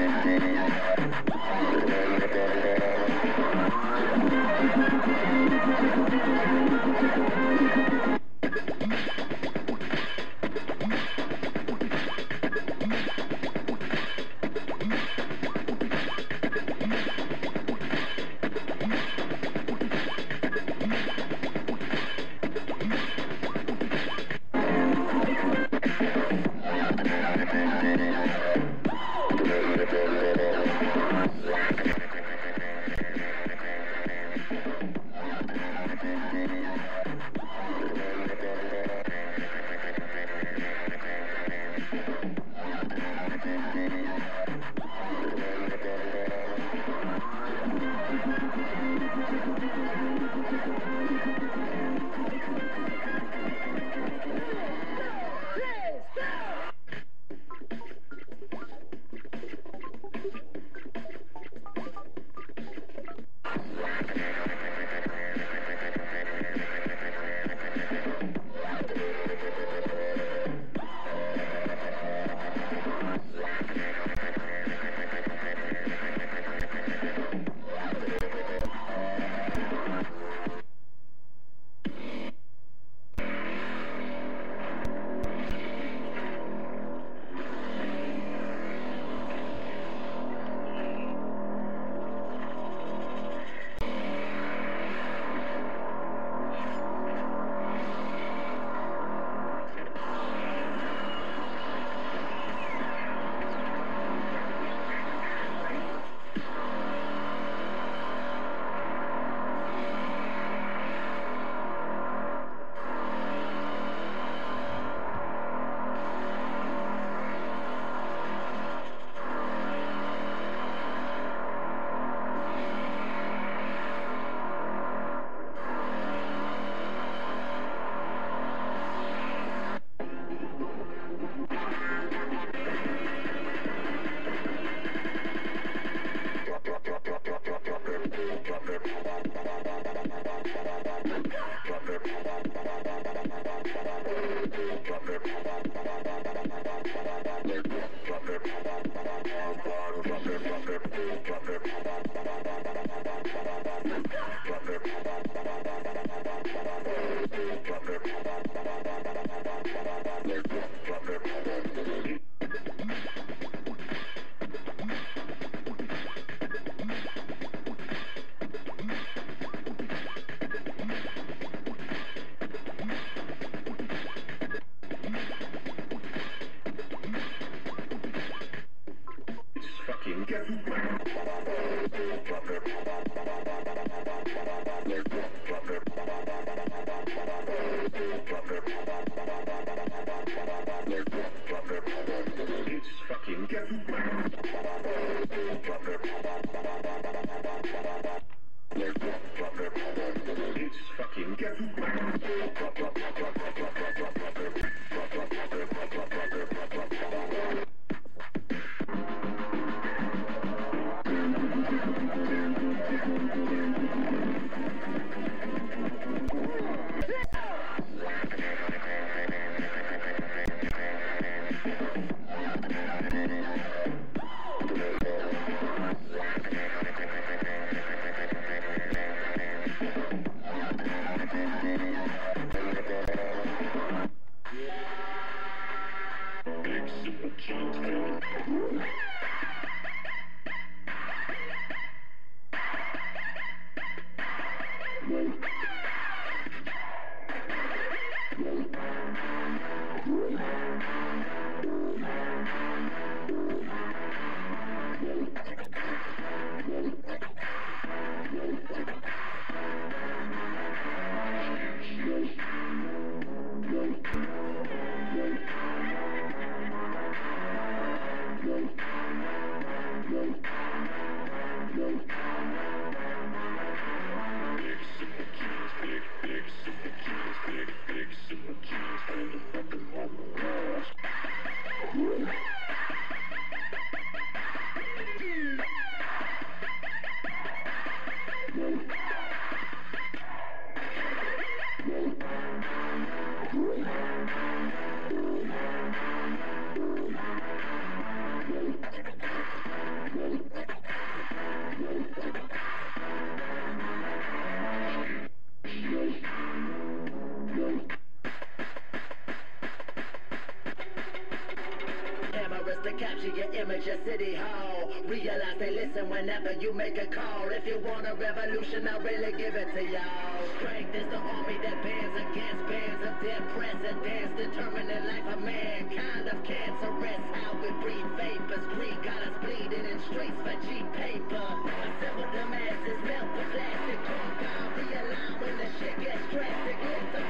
Yeah. Let's go! Drop it, drop it, drop it, drop it. fucking. It's fucking. It's fucking. Image at City Hall. Realize they listen whenever you make a call. If you want a revolution, I'll really give it to y'all. Strength is the army that bands against bands of dead presidents. Determining life of mankind of cancerous. How we breathe vapors. Greed got us bleeding in streets for cheap paper. Assemble the masses, melt the plastic. Compound, realign when the shit gets drastic.